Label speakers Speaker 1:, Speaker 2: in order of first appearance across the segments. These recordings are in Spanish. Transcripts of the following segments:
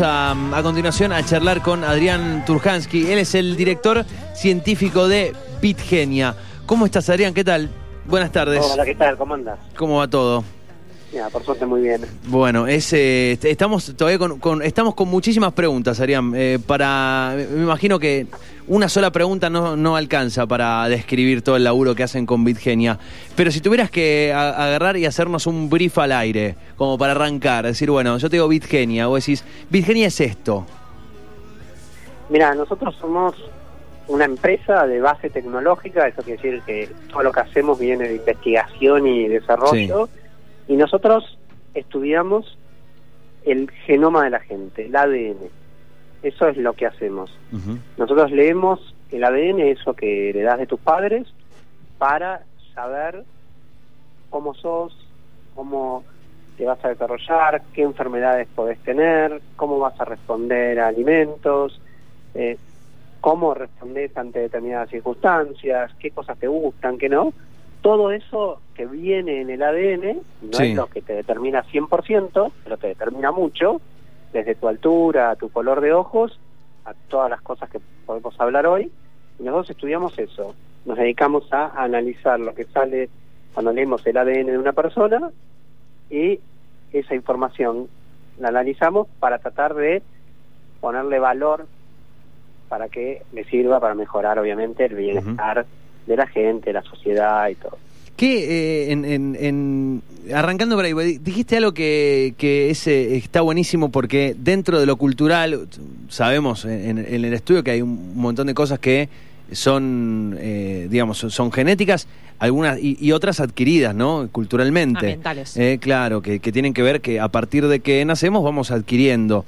Speaker 1: A, a, continuación a charlar con Adrián Turhansky. Él es el director científico de Bitgenia. ¿Cómo estás, Adrián? ¿Qué tal? Buenas tardes.
Speaker 2: Hola, ¿qué tal? ¿Cómo andas?
Speaker 1: ¿Cómo va todo?
Speaker 2: Ya, por suerte muy bien.
Speaker 1: Bueno, es, eh, estamos todavía con, con, estamos con muchísimas preguntas, Adrián. Eh, para, me imagino que una sola pregunta no, no alcanza para describir todo el laburo que hacen con Bitgenia. Pero si tuvieras que a, agarrar y hacernos un brief al aire, como para arrancar, decir, bueno, yo te digo Bitgenia, vos decís, Bitgenia es esto.
Speaker 2: Mira, nosotros somos una empresa de base tecnológica, eso quiere decir que todo lo que hacemos viene de investigación y desarrollo. Sí. Y nosotros estudiamos el genoma de la gente, el ADN. Eso es lo que hacemos. Uh -huh. Nosotros leemos el ADN, eso que heredás de tus padres, para saber cómo sos, cómo te vas a desarrollar, qué enfermedades podés tener, cómo vas a responder a alimentos, eh, cómo respondés ante determinadas circunstancias, qué cosas te gustan, qué no todo eso que viene en el ADN no sí. es lo que te determina 100%, pero te determina mucho, desde tu altura, a tu color de ojos, a todas las cosas que podemos hablar hoy. Y nosotros estudiamos eso. Nos dedicamos a analizar lo que sale cuando leemos el ADN de una persona y esa información la analizamos para tratar de ponerle valor para que le sirva para mejorar, obviamente, el bienestar. Uh -huh de la gente, de la sociedad y todo.
Speaker 1: ¿Qué, eh, en, en, en, arrancando por ahí, dijiste algo que, que ese está buenísimo porque dentro de lo cultural, sabemos en, en, el estudio que hay un montón de cosas que son, eh, digamos, son genéticas, algunas y, y, otras adquiridas, ¿no? Culturalmente.
Speaker 3: Ambientales.
Speaker 1: Eh, claro, que, que, tienen que ver que a partir de que nacemos vamos adquiriendo.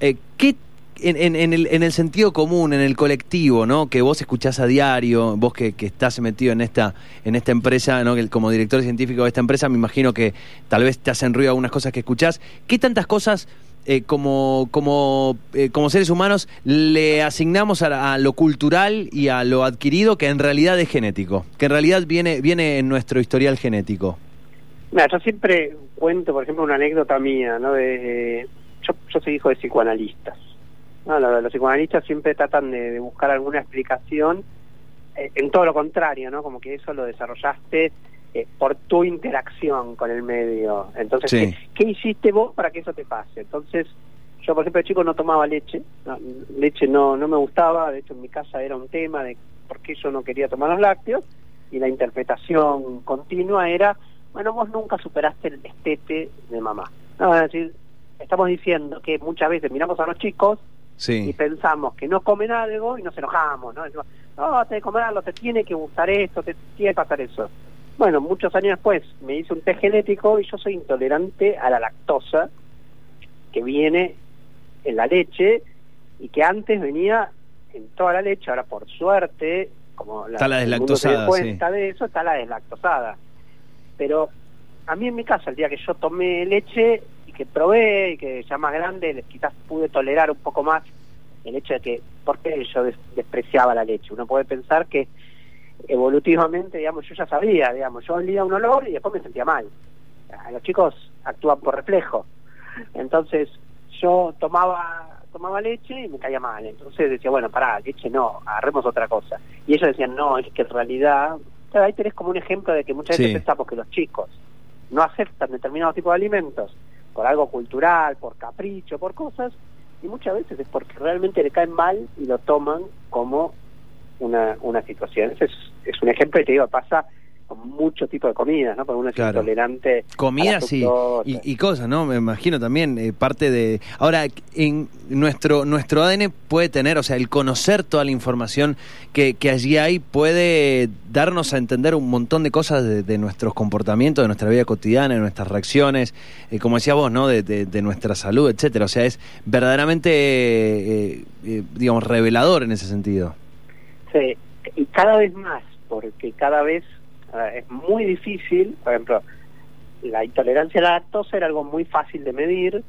Speaker 1: Eh, ¿Qué en, en, en, el, en, el, sentido común, en el colectivo, ¿no? Que vos escuchás a diario, vos que, que estás metido en esta, en esta empresa, ¿no? Que como director científico de esta empresa, me imagino que tal vez te hacen ruido algunas cosas que escuchás. ¿Qué tantas cosas eh, como, como, eh, como seres humanos le asignamos a, a, lo cultural y a lo adquirido que en realidad es genético? Que en realidad viene, viene en nuestro historial genético.
Speaker 2: Mira, yo siempre cuento, por ejemplo, una anécdota mía, ¿no? De, yo, yo soy hijo de psicoanalistas. No, los, los, psicoanalistas siempre tratan de, de buscar alguna explicación eh, en todo lo contrario, ¿no? Como que eso lo desarrollaste eh, por tu interacción con el medio. Entonces, sí. ¿qué, ¿qué, hiciste vos para que eso te pase? Entonces, yo, por ejemplo, de chico no tomaba leche, no, leche no, no me gustaba, de hecho en mi casa era un tema de por qué yo no quería tomar los lácteos, y la interpretación continua era, bueno, vos nunca superaste el destete de mamá. No, es decir, estamos diciendo que muchas veces miramos a los chicos
Speaker 1: Sí.
Speaker 2: y pensamos que no comen algo y nos enojamos, ¿no? Decimos, no, te de comerlo, te tiene que gustar esto, te tiene que pasar eso. Bueno, muchos años después me hice un test genético y yo soy intolerante a la lactosa que viene en la leche y que antes venía en toda la leche, ahora por suerte, como la,
Speaker 1: está la deslactosada,
Speaker 2: se cuenta sí. de eso, está la deslactosada. Pero a mí en mi casa, el día que yo tomé leche, que probé y que ya más grande quizás pude tolerar un poco más el hecho de que, ¿por qué yo des despreciaba la leche? Uno puede pensar que evolutivamente, digamos, yo ya sabía, digamos, yo olía un olor y después me sentía mal. Los chicos actúan por reflejo. Entonces, yo tomaba tomaba leche y me caía mal. Entonces decía, bueno, pará, leche no, agarremos otra cosa. Y ellos decían, no, es que en realidad, claro, ahí tenés como un ejemplo de que muchas veces sí. pensamos que los chicos no aceptan determinados tipos de alimentos por algo cultural, por capricho, por cosas, y muchas veces es porque realmente le caen mal y lo toman como una, una situación. Ese es, es un ejemplo y te digo, pasa con mucho tipo de comidas, ¿no? Porque uno es
Speaker 1: claro.
Speaker 2: intolerante.
Speaker 1: Comidas y, y, y, cosas, ¿no? Me imagino también eh, parte de. Ahora, en nuestro nuestro ADN puede tener, o sea, el conocer toda la información que, que allí hay puede darnos a entender un montón de cosas de, de nuestros comportamientos, de nuestra vida cotidiana, de nuestras reacciones, eh, como decía vos, ¿no? De, de, de, nuestra salud, etcétera. O sea, es verdaderamente, eh, eh digamos, revelador en ese sentido.
Speaker 2: Sí, y cada vez más, porque cada vez es muy difícil, por ejemplo, la intolerancia a la lactosa era algo muy fácil de medir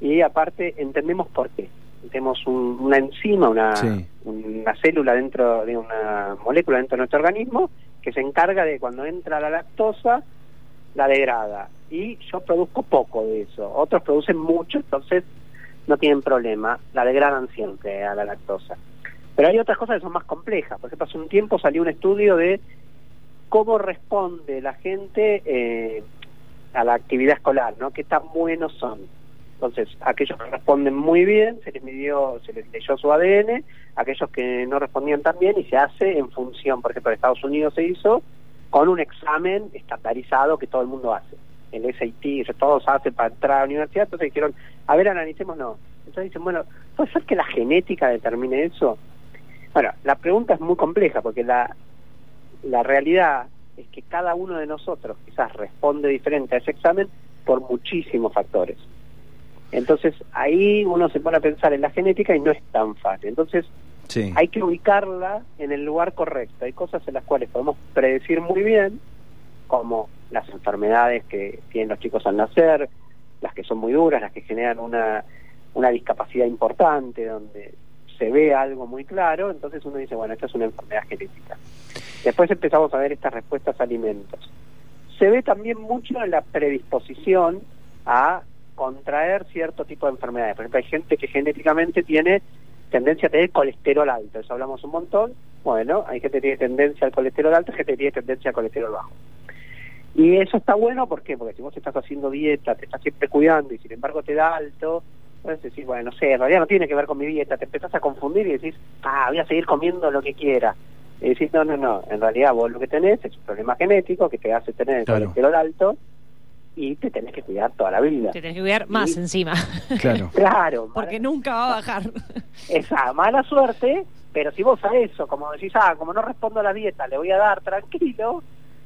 Speaker 2: y aparte entendemos por qué. Tenemos un, una enzima, una, sí. una célula dentro de una molécula dentro de nuestro organismo que se encarga de cuando entra la lactosa, la degrada. Y yo produzco poco de eso. Otros producen mucho, entonces no tienen problema, la degradan siempre a la lactosa. Pero hay otras cosas que son más complejas. Por ejemplo, hace un tiempo salió un estudio de cómo responde la gente eh, a la actividad escolar, ¿no? Qué tan buenos son. Entonces, aquellos que responden muy bien, se les midió, se les leyó su ADN, aquellos que no respondían tan bien y se hace en función, por ejemplo, en Estados Unidos se hizo con un examen estandarizado que todo el mundo hace. El SAT, todos hacen para entrar a la universidad, entonces dijeron, a ver, analicemos, no. Entonces dicen, bueno, ¿puede ser que la genética determine eso? Bueno, la pregunta es muy compleja porque la, la realidad es que cada uno de nosotros quizás responde diferente a ese examen por muchísimos factores. Entonces ahí uno se pone a pensar en la genética y no es tan fácil. Entonces hay que ubicarla en el lugar correcto. Hay cosas en las cuales podemos predecir muy bien, como las enfermedades que tienen los chicos al nacer, las que son muy duras, las que generan una, una discapacidad importante, donde se ve algo muy claro, entonces uno dice, bueno, esta es una enfermedad genética. Después empezamos a ver estas respuestas a alimentos. Se ve también mucho en la predisposición a contraer cierto tipo de enfermedades. Por ejemplo, hay gente que genéticamente tiene tendencia a tener colesterol alto, eso hablamos un montón. Bueno, hay gente que tiene tendencia al colesterol alto, hay gente que tiene tendencia al colesterol bajo. Y eso está bueno, ¿por qué? Porque si vos estás haciendo dieta, te estás siempre cuidando y sin embargo te da alto, puedes decir, bueno, no sé, en realidad no tiene que ver con mi dieta, te empezás a confundir y decís, ah, voy a seguir comiendo lo que quiera. Y decís, no, no, no, en realidad vos lo que tenés es un problema genético que te hace tener el colesterol alto y te tenés que cuidar toda la vida.
Speaker 3: Te tenés que cuidar más encima.
Speaker 1: Claro.
Speaker 2: claro.
Speaker 3: Porque nunca va a bajar.
Speaker 2: Esa mala suerte, pero si vos a eso, como decís, ah, como no respondo a la dieta, le voy a dar tranquilo,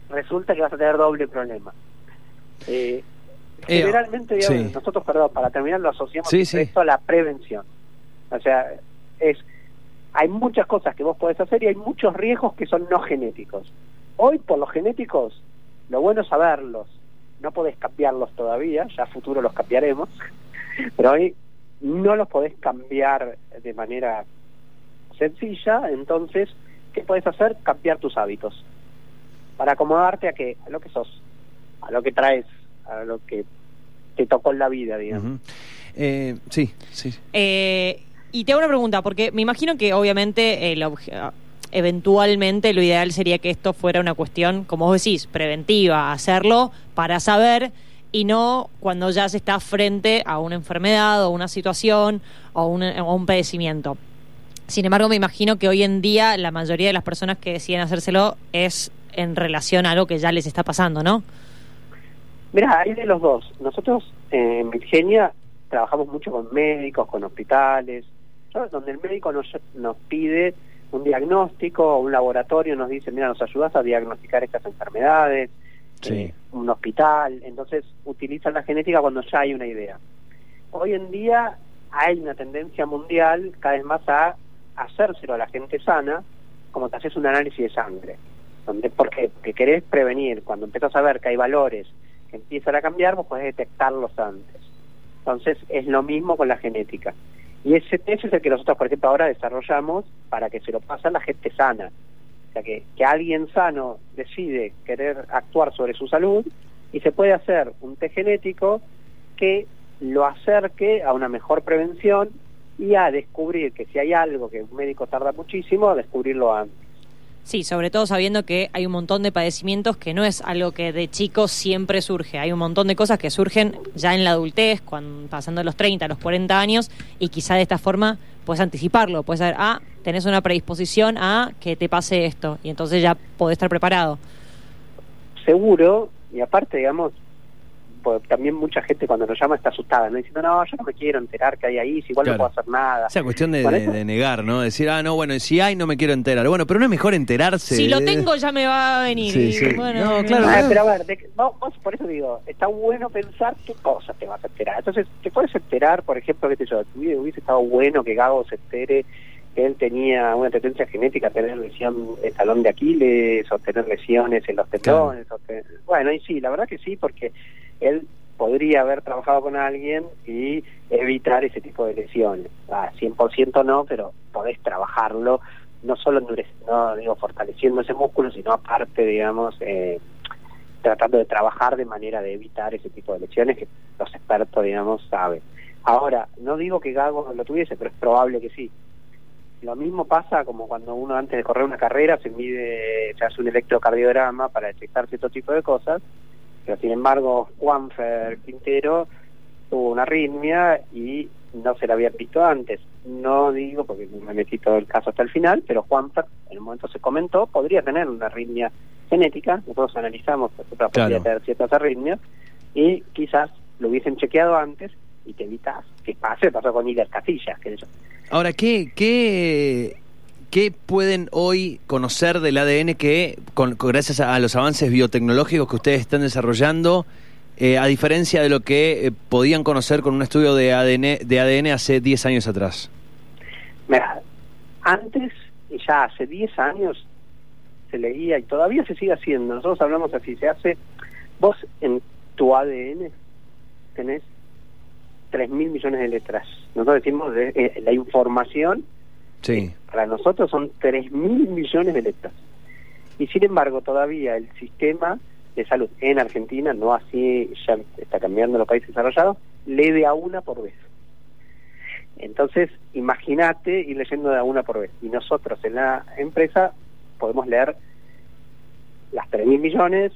Speaker 2: resulta que vas a tener doble problema. Eh, eh generalmente, nosotros, perdón, para terminar lo asociamos esto a la prevención. O sea, es hay muchas cosas que vos podés hacer y hay muchos riesgos que son no genéticos. Hoy, por los genéticos, lo bueno es saberlos, no podés cambiarlos todavía, ya a futuro los cambiaremos, pero hoy no los podés cambiar de manera sencilla, entonces, ¿qué podés hacer? Cambiar tus hábitos para acomodarte a que a lo que sos, a lo que traes, a lo que te tocó en la vida, digamos.
Speaker 1: eh, sí, sí.
Speaker 3: Eh, y te hago una pregunta, porque me imagino que obviamente el eventualmente lo ideal sería que esto fuera una cuestión, como vos decís, preventiva, hacerlo para saber y no cuando ya se está frente a una enfermedad o una situación o un, un padecimiento. Sin embargo, me imagino que hoy en día la mayoría de las personas que deciden hacérselo es en relación a algo que ya les está pasando, ¿no?
Speaker 2: Mira, hay de los dos. Nosotros en Virginia trabajamos mucho con médicos, con hospitales, donde el médico nos, nos pide un diagnóstico o un laboratorio nos dice, mira, nos ayudas a diagnosticar estas enfermedades, eh, un hospital, entonces utilizan la genética cuando ya hay una idea. Hoy en día hay una tendencia mundial cada vez más a hacérselo a la gente sana, como te haces un análisis de sangre, donde porque que querés prevenir, cuando empiezas a ver que hay valores que empiezan a cambiar, vos podés detectarlos antes. Entonces es lo mismo con la genética. Y ese test es el que nosotros, por ejemplo, ahora desarrollamos para que se lo pase a la gente sana. O sea, que, que alguien sano decide querer actuar sobre su salud y se puede hacer un test genético que lo acerque a una mejor prevención y a descubrir que si hay algo que un médico tarda muchísimo, a descubrirlo antes.
Speaker 3: Sí, sobre todo sabiendo que hay un montón de padecimientos que no es algo que de chicos siempre surge. Hay un montón de cosas que surgen ya en la adultez, cuando, pasando los 30, los 40 años, y quizá de esta forma puedes anticiparlo. Puedes saber, ah, tenés una predisposición a que te pase esto, y entonces ya podés estar preparado.
Speaker 2: Seguro, y aparte, digamos, también mucha gente cuando nos llama está asustada, ¿no? Diciendo, no, yo no me quiero enterar que hay ahí, si igual no puedo hacer nada.
Speaker 1: O sea, cuestión de, negar, ¿no? Decir, ah, no, bueno, si hay, no me quiero enterar. Bueno, pero no es mejor enterarse.
Speaker 3: Si lo tengo, ya me va a venir.
Speaker 1: Sí,
Speaker 3: Bueno,
Speaker 2: claro. Ah, pero a ver, vos, por eso digo, está bueno pensar qué cosas te vas a enterar. Entonces, te puedes enterar, por ejemplo, que te yo, hubiese estado bueno que Gago se entere que él tenía una tendencia genética a tener lesión de talón de Aquiles o tener lesiones en los tendones. Bueno, y sí, la verdad que sí, porque él podría haber trabajado con alguien y evitar ese tipo de lesiones. Ah, 100% no, pero podés trabajarlo, no solo no digo fortaleciendo ese músculo, sino aparte, digamos, eh, tratando de trabajar de manera de evitar ese tipo de lesiones que los expertos, digamos, saben. Ahora, no digo que Gago lo tuviese, pero es probable que sí. Lo mismo pasa como cuando uno antes de correr una carrera se mide, se hace un electrocardiograma para detectar cierto tipo de cosas, pero sin embargo Juanfer Quintero tuvo una arritmia y no se la había visto antes. No digo porque me metí todo el caso hasta el final, pero Juanfer en un momento se comentó, podría tener una arritmia genética, nosotros analizamos, nosotros podría tener ciertas arritmias, y quizás lo hubiesen chequeado antes y te evitas que pase, pasó con Iker Casillas, que eso.
Speaker 1: Ahora, ¿qué, qué, qué pueden hoy conocer del ADN que, con, gracias a, los avances biotecnológicos que ustedes están desarrollando, eh, a diferencia de lo que eh, podían conocer con un estudio de ADN, de ADN hace 10 años atrás?
Speaker 2: Mira, antes, ya hace 10 años, se leía y todavía se sigue haciendo. Nosotros hablamos así, se hace, vos en tu ADN tenés 3 mil millones de letras. Nosotros decimos de, eh, la información,
Speaker 1: sí.
Speaker 2: para nosotros son 3 mil millones de letras. Y sin embargo, todavía el sistema de salud en Argentina, no así ya está cambiando los países desarrollados, lee de a una por vez. Entonces, imagínate ir leyendo de a una por vez. Y nosotros en la empresa podemos leer las 3 mil millones,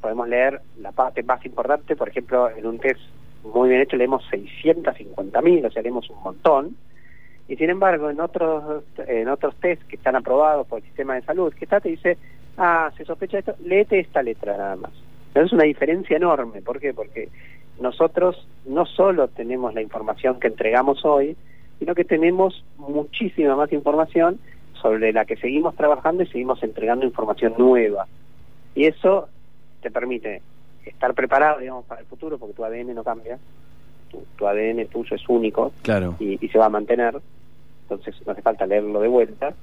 Speaker 2: podemos leer la parte más importante, por ejemplo, en un test muy bien hecho leemos 650 mil, o sea, leemos un montón. Y sin embargo, en otros en otros test que están aprobados por el sistema de salud, que está, te dice, ah, se sospecha esto, léete esta letra nada más. Pero es una diferencia enorme. ¿Por qué? Porque nosotros no solo tenemos la información que entregamos hoy, sino que tenemos muchísima más información sobre la que seguimos trabajando y seguimos entregando información nueva. Y eso te permite estar preparado, digamos, para el futuro, porque tu ADN no cambia, tu, ADN tuyo es único
Speaker 1: claro.
Speaker 2: y, se va a mantener, entonces no hace falta leerlo de vuelta.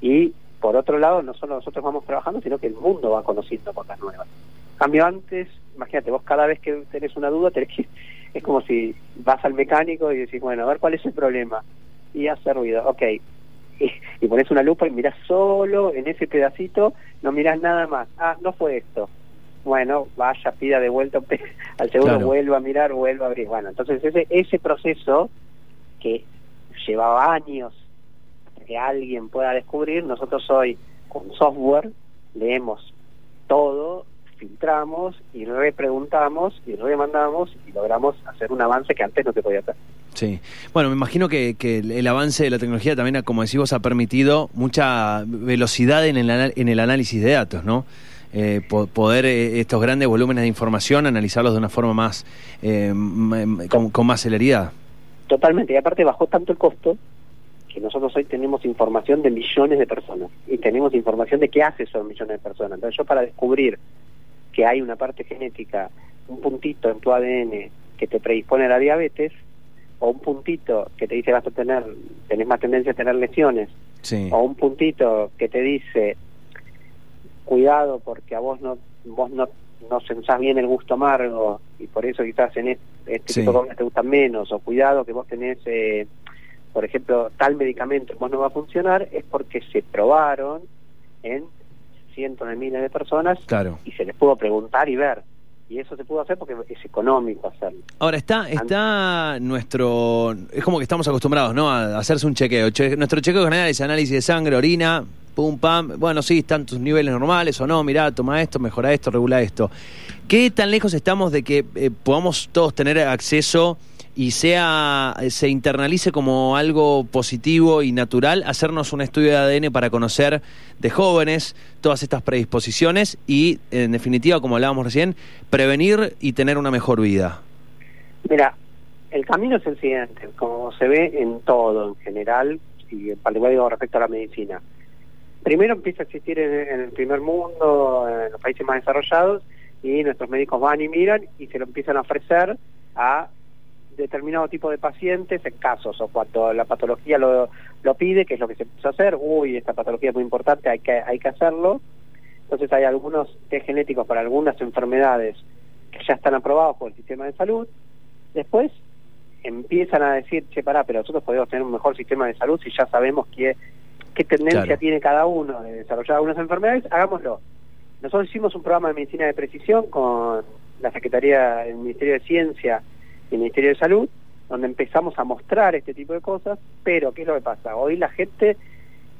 Speaker 2: Y por otro lado, no solo nosotros vamos trabajando, sino que el mundo va conociendo cosas nuevas. Cambio antes, imagínate, vos cada vez que tenés una duda, tenés que, es como si vas al mecánico y decís, bueno, a ver cuál es el problema. Y hace ruido, ok. Y, y pones una lupa y mirás solo en ese pedacito, no mirás nada más. Ah, no fue esto bueno, vaya, pida de vuelta al seguro, vuelva a mirar, vuelva a abrir. Bueno, entonces ese, ese proceso que llevaba años que alguien pueda descubrir, nosotros hoy con software leemos todo, filtramos y repreguntamos y remandamos y logramos hacer un avance que antes no se podía hacer.
Speaker 1: Sí, bueno, me imagino que, que el avance de la tecnología también, como decimos, ha permitido mucha velocidad en el, en el análisis de datos, ¿no? Eh, poder eh, estos grandes volúmenes de información analizarlos de una forma más eh, con, más celeridad.
Speaker 2: Totalmente, y aparte bajó tanto el costo que nosotros hoy tenemos información de millones de personas y tenemos información de qué hace esos millones de personas. Entonces yo para descubrir que hay una parte genética, un puntito en tu ADN que te predispone a la diabetes, o un puntito que te dice vas a tener, tenés más tendencia a tener lesiones, o un puntito que te dice cuidado porque a vos no vos no no sensás bien el gusto amargo y por eso quizás en este, este tipo de comidas te gustan menos o cuidado que vos tenés eh, por ejemplo tal medicamento vos no va a funcionar es porque se probaron en cientos de miles de personas y se les pudo preguntar y ver y eso se pudo hacer porque es económico hacerlo.
Speaker 1: Ahora está está nuestro es como que estamos acostumbrados, ¿no? A hacerse un chequeo. nuestro chequeo general es análisis de sangre, orina, pum, pam, bueno, sí, están tus niveles normales o no, mirá, toma esto, mejora esto, regula esto. ¿Qué tan lejos estamos de que eh, podamos todos tener acceso y sea se internalice como algo positivo y natural hacernos un estudio de ADN para conocer de jóvenes todas estas predisposiciones y, en definitiva, como hablábamos recién, prevenir y tener una mejor vida?
Speaker 2: Mira, el camino es el siguiente, como se ve en todo en general, y en particular respecto a la medicina primero empieza a existir en, el primer mundo, en los países más desarrollados, y nuestros médicos van y miran y se lo empiezan a ofrecer a determinado tipo de pacientes en casos o cuando la patología lo, pide, que es lo que se empieza a hacer, uy, esta patología es muy importante, hay que, hay que hacerlo. Entonces hay algunos test genéticos para algunas enfermedades que ya están aprobados por el sistema de salud. Después empiezan a decir, che, pará, pero nosotros podemos tener un mejor sistema de salud si ya sabemos que qué tendencia tiene cada uno de desarrollar algunas enfermedades, hagámoslo. Nosotros hicimos un programa de medicina de precisión con la Secretaría del Ministerio de Ciencia y el Ministerio de Salud donde empezamos a mostrar este tipo de cosas, pero ¿qué es lo que pasa? Hoy la gente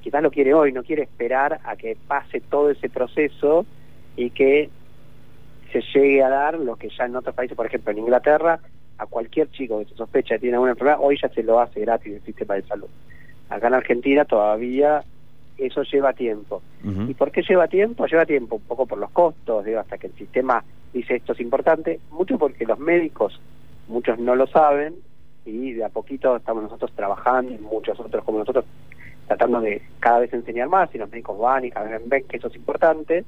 Speaker 2: quizás lo quiere hoy, no quiere esperar a que pase todo ese proceso y que se llegue a dar lo que ya en otros países, por ejemplo en Inglaterra, a cualquier chico que se sospecha que tiene alguna enfermedad, hoy ya se lo hace gratis el sistema de salud. Acá en Argentina todavía eso lleva tiempo. ¿Y por qué lleva tiempo? Lleva tiempo un poco por los costos, digo, hasta que el sistema dice esto es importante, mucho porque los médicos, muchos no lo saben, y de a poquito estamos nosotros trabajando, y muchos otros como nosotros, tratando de cada vez enseñar más, y los médicos van y cada vez ven que eso es importante,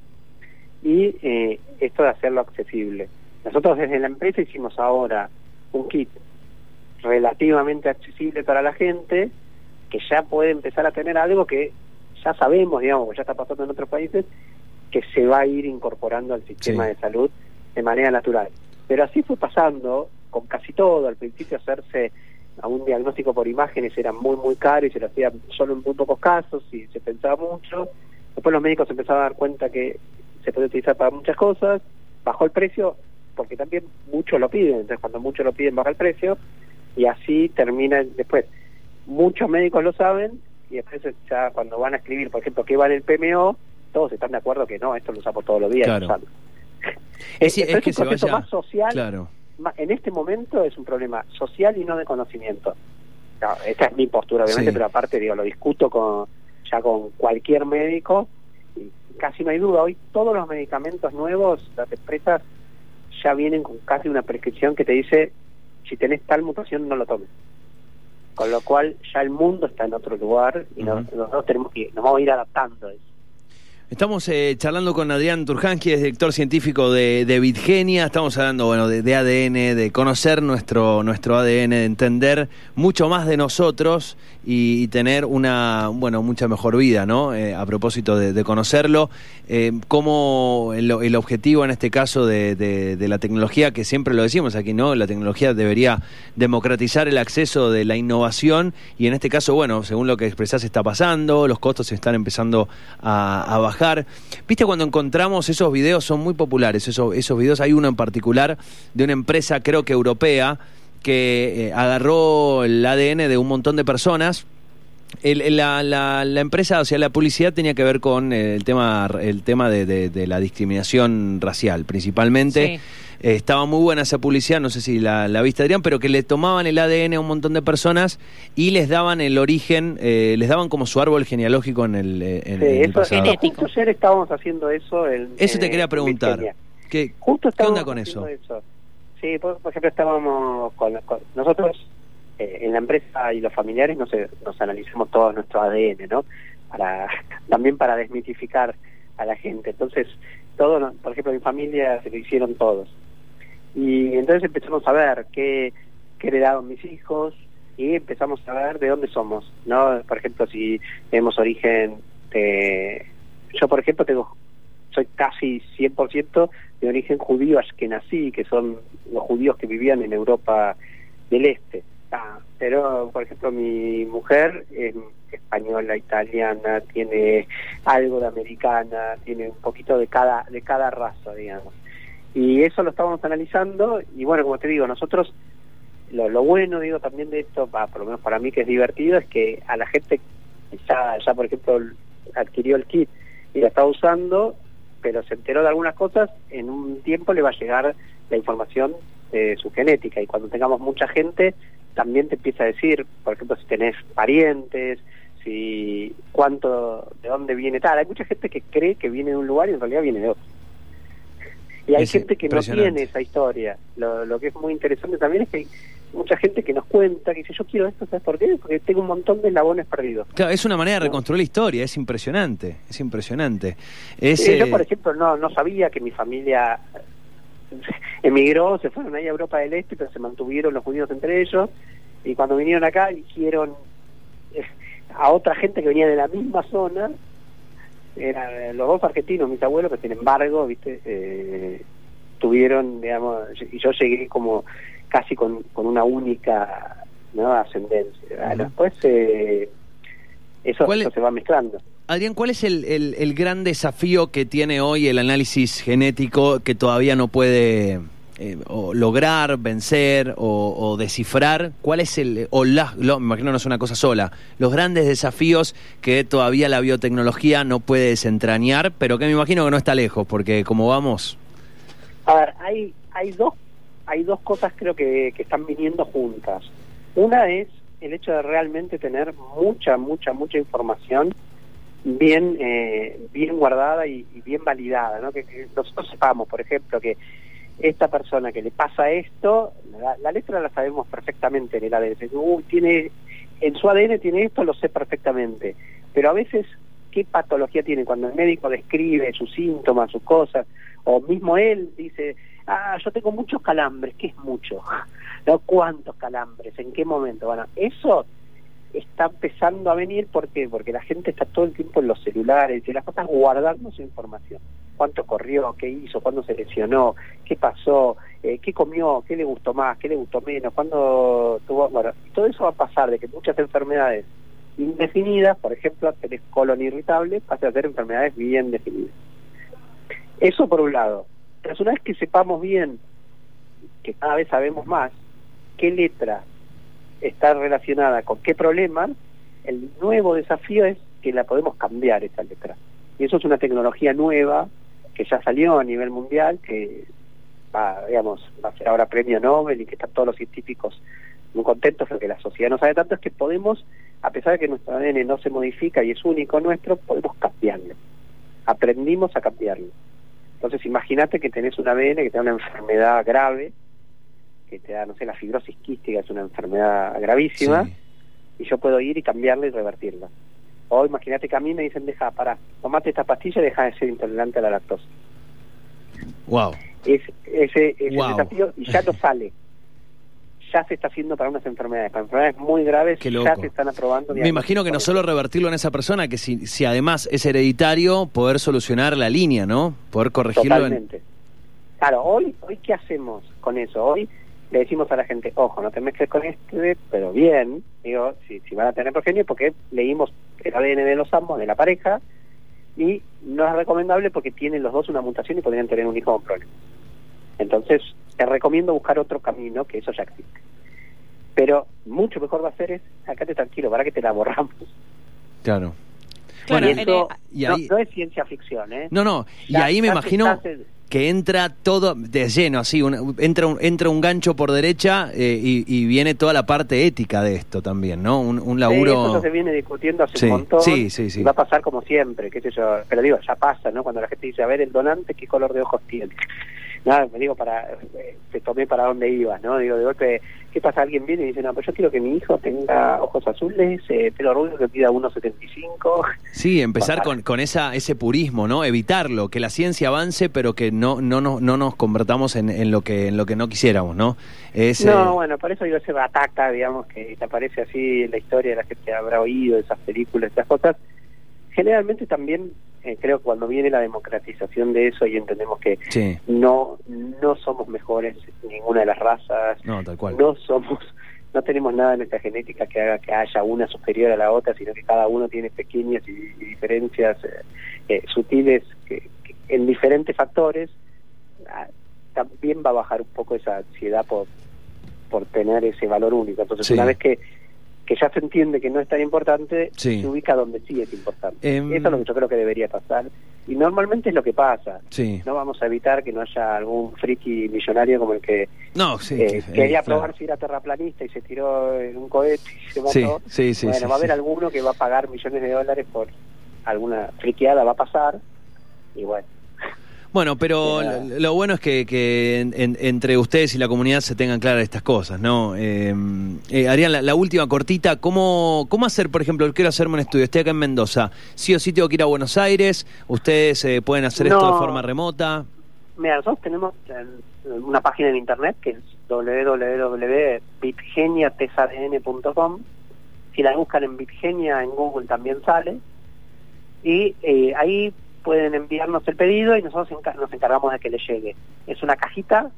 Speaker 2: y eh, esto de hacerlo accesible. Nosotros desde la empresa hicimos ahora un kit relativamente accesible para la gente, que ya puede empezar a tener algo que ya sabemos, digamos, ya está pasando en otros países, que se va a ir incorporando al sistema de salud de manera natural. Pero así fue pasando con casi todo. Al principio hacerse a un diagnóstico por imágenes era muy, muy caro y se lo hacía solo en muy pocos casos y se pensaba mucho. Después los médicos empezaron a dar cuenta que se puede utilizar para muchas cosas, bajó el precio porque también muchos lo piden, entonces cuando muchos lo piden baja el precio y así termina después. Muchos médicos lo saben y después ya cuando van a escribir, por ejemplo, qué vale el PMO, todos están de acuerdo que no, esto lo usamos todos los días.
Speaker 1: Es, es, que
Speaker 2: un proceso más social. Claro. En este momento es un problema social y no de conocimiento. esta es mi postura, obviamente, pero aparte digo, lo discuto con ya con cualquier médico y casi no hay duda. Hoy todos los medicamentos nuevos, las empresas ya vienen con casi una prescripción que te dice si tenés tal mutación no lo tomes. Con lo cual ya el mundo está en otro lugar y nosotros tenemos que nos vamos a ir adaptando a eso.
Speaker 1: Estamos eh, charlando con Adrián Turjansky, es director científico de, de Bitgenia. Estamos hablando bueno, de, ADN, de conocer nuestro, nuestro ADN, de entender mucho más de nosotros y, tener una bueno mucha mejor vida, ¿no? Eh, a propósito de, conocerlo, eh, como el, objetivo en este caso de, la tecnología, que siempre lo decimos aquí, ¿no? La tecnología debería democratizar el acceso de la innovación y en este caso, bueno, según lo que expresás está pasando, los costos están empezando a bajar Viste cuando encontramos esos videos, son muy populares, esos, esos videos, hay uno en particular de una empresa creo que europea que eh, agarró el ADN de un montón de personas. La, la, empresa, o sea, la publicidad tenía que ver con el tema, el tema de, la discriminación racial, principalmente. Eh, estaba muy buena esa publicidad, no sé si la, la, viste Adrián, pero que le tomaban el ADN a un montón de personas y les daban el origen, eh, les daban como su árbol genealógico en el, eh, en,
Speaker 2: sí, eso, Justo ayer estábamos haciendo eso.
Speaker 1: eso te quería preguntar. ¿Qué,
Speaker 2: justo
Speaker 1: ¿qué onda con eso?
Speaker 2: Sí, por, ejemplo, estábamos con, nosotros en la empresa y los familiares nos, nos analizamos todo nuestro ADN, ¿no? Para, también para desmitificar a la gente. Entonces, todo, por ejemplo, mi familia se lo hicieron todos. Y entonces empezamos a ver qué, qué heredaron mis hijos y empezamos a ver de dónde somos, ¿no? Por ejemplo, si tenemos origen. Yo, por ejemplo, tengo soy casi 100% de origen judío nací que son los judíos que vivían en Europa del Este. Ah, pero, por ejemplo, mi mujer es española, italiana, tiene algo de americana, tiene un poquito de cada, de cada raza, digamos. Y eso lo estábamos analizando y bueno, como te digo, nosotros lo, bueno, digo, también de esto, por lo menos para mí que es divertido, es que a la gente ya, ya por ejemplo, adquirió el kit y la está usando, pero se enteró de algunas cosas, en un tiempo le va a llegar la información de su genética y cuando tengamos mucha gente también te empieza a decir, por ejemplo, si tenés parientes, si cuánto, de dónde viene tal. Hay mucha gente que cree que viene de un lugar y en realidad viene de otro. Y hay gente que no tiene esa historia. Lo, lo que es muy interesante también es que hay mucha gente que nos cuenta, que dice, yo quiero esto, ¿sabes por qué? Porque tengo un montón de eslabones perdidos.
Speaker 1: Claro, es una manera de reconstruir la historia, es impresionante, es impresionante.
Speaker 2: Es, Yo, por ejemplo, no, no sabía que mi familia emigró, se fueron ahí a Europa del Este, pero se mantuvieron los judíos entre ellos, y cuando vinieron acá hicieron eh, a otra gente que venía de la misma zona, eran los dos argentinos, mis abuelos, que sin embargo, viste, eh, tuvieron, digamos, y yo llegué como casi con, con una única ¿no? ascendencia. Después eh, eso, se va mezclando.
Speaker 1: Adrián, ¿cuál es el, el, gran desafío que tiene hoy el análisis genético que todavía no puede eh, lograr vencer o, descifrar cuál es el, o la, me imagino no es una cosa sola, los grandes desafíos que todavía la biotecnología no puede desentrañar, pero que me imagino que no está lejos, porque como vamos...
Speaker 2: A ver, hay, hay, dos, hay dos cosas creo que, que están viniendo juntas. Una es el hecho de realmente tener mucha, mucha, mucha información bien eh, bien guardada y, bien validada, ¿no? Que, que, nosotros sepamos, por ejemplo, que esta persona que le pasa esto, la, letra la sabemos perfectamente en el ADN. tiene, en su ADN tiene esto, lo sé perfectamente. Pero a veces, ¿qué patología tiene? Cuando el médico describe sus síntomas, sus cosas, o mismo él dice, ah, yo tengo muchos calambres, ¿qué es mucho? ¿No? ¿Cuántos calambres? ¿En qué momento? Bueno, eso está empezando a venir porque porque la gente está todo el tiempo en los celulares y las cosas guardando su información. Cuánto corrió qué hizo cuándo se lesionó qué pasó eh, qué comió qué le gustó más qué le gustó menos cuándo tuvo bueno todo eso va a pasar de que muchas enfermedades indefinidas por ejemplo tenés colon irritable pasen a ser enfermedades bien definidas. Eso por un lado. Pero una vez que sepamos bien que cada vez sabemos más qué letra está relacionada con qué problema, el nuevo desafío es que la podemos cambiar esa letra. Y eso es una tecnología nueva que ya salió a nivel mundial, que va, digamos, va a ser ahora premio Nobel y que están todos los científicos muy contentos porque la sociedad no sabe tanto, es que podemos, a pesar de que nuestro ADN no se modifica y es único nuestro, podemos cambiarlo. Aprendimos a cambiarlo. Entonces imagínate que tenés un ADN que da una enfermedad grave, que te da, no sé, la fibrosis quística es una enfermedad gravísima, y yo puedo ir y cambiarla y revertirla. O imagínate que a mí me dicen, deja, para, tomate esta pastilla y deja de ser intolerante a la lactosa.
Speaker 1: Wow.
Speaker 2: Es, ese, desafío y ya no sale. Ya se está haciendo para unas enfermedades, para enfermedades muy graves, ya se están aprobando.
Speaker 1: Me imagino que no solo revertirlo en esa persona, que si, si además es hereditario, poder solucionar la línea, ¿no? Poder corregirlo.
Speaker 2: Totalmente. Claro, hoy, hoy ¿qué hacemos con eso? Hoy le decimos a la gente, ojo, no te mezcles con este, pero bien, digo, si, si van a tener progenie, porque leímos el ADN de los ambos, de la pareja, y no es recomendable porque tienen los dos una mutación y podrían tener un hijo con problemas. Entonces, te recomiendo buscar otro camino, que eso ya existe. Pero mucho mejor va a ser es, acá te tranquilo, para que te la borramos.
Speaker 1: Claro.
Speaker 2: Claro, y no, es ciencia ficción, ¿eh?
Speaker 1: No, no, y ahí me imagino que entra todo de lleno, así, entra, un, entra un gancho por derecha eh, y, viene toda la parte ética de esto también, ¿no? Un, un laburo...
Speaker 2: eso se viene discutiendo hace un montón.
Speaker 1: Sí, sí, sí.
Speaker 2: va a pasar como siempre, qué sé yo. Pero digo, ya pasa, ¿no? Cuando la gente dice, a ver, el donante, ¿qué color de ojos tiene? Nada, me digo, para, eh, te tomé para dónde ibas, ¿no? Digo, de golpe, ¿qué pasa? Alguien viene y dice, no, pues yo quiero que mi hijo tenga ojos azules, eh, pelo rubio que pida 1,75.
Speaker 1: Sí, empezar con, con esa, ese purismo, ¿no? Evitarlo, que la ciencia avance, pero que no, no, no, no nos convertamos en, en, lo que, en lo que no quisiéramos, ¿no?
Speaker 2: Es, no, eh, bueno, por eso digo, ese ataca, digamos, que te aparece así en la historia, la gente habrá oído esas películas, esas cosas. Generalmente también eh, creo que cuando viene la democratización de eso y entendemos que no no somos mejores ninguna de las razas,
Speaker 1: no, tal cual.
Speaker 2: no somos no tenemos nada en nuestra genética que haga que haya una superior a la otra, sino que cada uno tiene pequeñas y, diferencias eh, eh, sutiles que, en diferentes factores, ah, también va a bajar un poco esa ansiedad por, por tener ese valor único. Entonces, una vez que que ya se entiende que no es tan importante, se ubica donde sí es importante. Em, Eso es lo que yo creo que debería pasar. Y normalmente es lo que pasa. No vamos a evitar que no haya algún friki millonario como el que
Speaker 1: no,
Speaker 2: eh, quería probar si era terraplanista y se tiró en un cohete y se mató. bueno, va a haber alguno que va a pagar millones de dólares por alguna friqueada, va a pasar. Y bueno,
Speaker 1: bueno, pero lo bueno es que, entre ustedes y la comunidad se tengan claras estas cosas, ¿no? Eh, eh Arián, la, última cortita, ¿cómo, ¿cómo hacer, por ejemplo, quiero hacerme un estudio, estoy acá en Mendoza, sí o sí tengo que ir a Buenos Aires, ustedes eh, pueden hacer esto de forma remota?
Speaker 2: Mira, nosotros tenemos una página en internet que es www.bitgeniatesadn.com, si la buscan en Bitgenia en Google también sale, y eh, ahí pueden enviarnos el pedido y nosotros nos encargamos de que le llegue. Es una cajita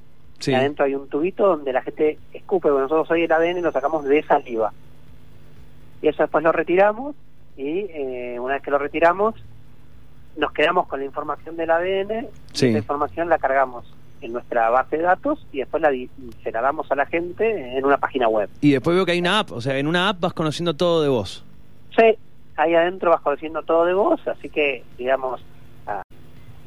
Speaker 2: y adentro hay un tubito donde la gente escupe, porque nosotros hoy el ADN lo sacamos de saliva. Y eso después lo retiramos y eh, una vez que lo retiramos nos quedamos con la información del ADN y esa información la cargamos en nuestra base de datos y después la, se la damos a la gente en una página web.
Speaker 1: Y después veo que hay una app, o sea, en una app vas conociendo todo de vos.
Speaker 2: Sí, ahí adentro vas conociendo todo de vos, así que, digamos,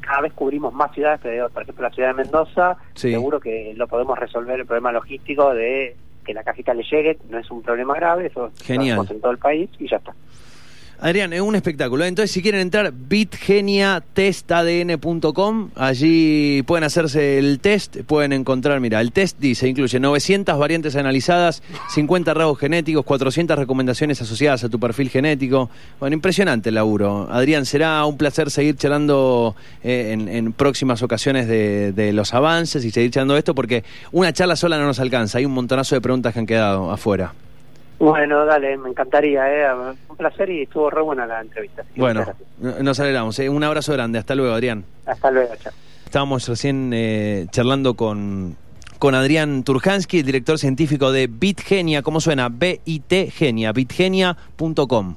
Speaker 2: cada vez cubrimos más ciudades, por ejemplo la ciudad de Mendoza, seguro que lo podemos resolver el problema logístico de que la cajita le llegue, no es un problema grave, eso
Speaker 1: Genial.
Speaker 2: en todo el país y ya está.
Speaker 1: Adrián, es un espectáculo. Entonces, si quieren entrar, bitgeniatestadn.com, allí pueden hacerse el test, pueden encontrar, mira, el test dice, incluye 900 variantes analizadas, 50 rasgos genéticos, 400 recomendaciones asociadas a tu perfil genético. Bueno, impresionante el laburo. Adrián, será un placer seguir charlando eh, en, próximas ocasiones de, de, los avances y seguir charlando esto, porque una charla sola no nos alcanza. Hay un montonazo de preguntas que han quedado afuera.
Speaker 2: Bueno, dale, me encantaría, ¿eh? un placer y estuvo re buena la entrevista.
Speaker 1: bueno, nos alegramos. ¿eh? Un abrazo grande, hasta luego, Adrián.
Speaker 2: Hasta luego, chao.
Speaker 1: Estábamos recién eh, charlando con, con Adrián Turhansky, el director científico de Bitgenia, ¿cómo suena? B-I-T Genia, bitgenia.com.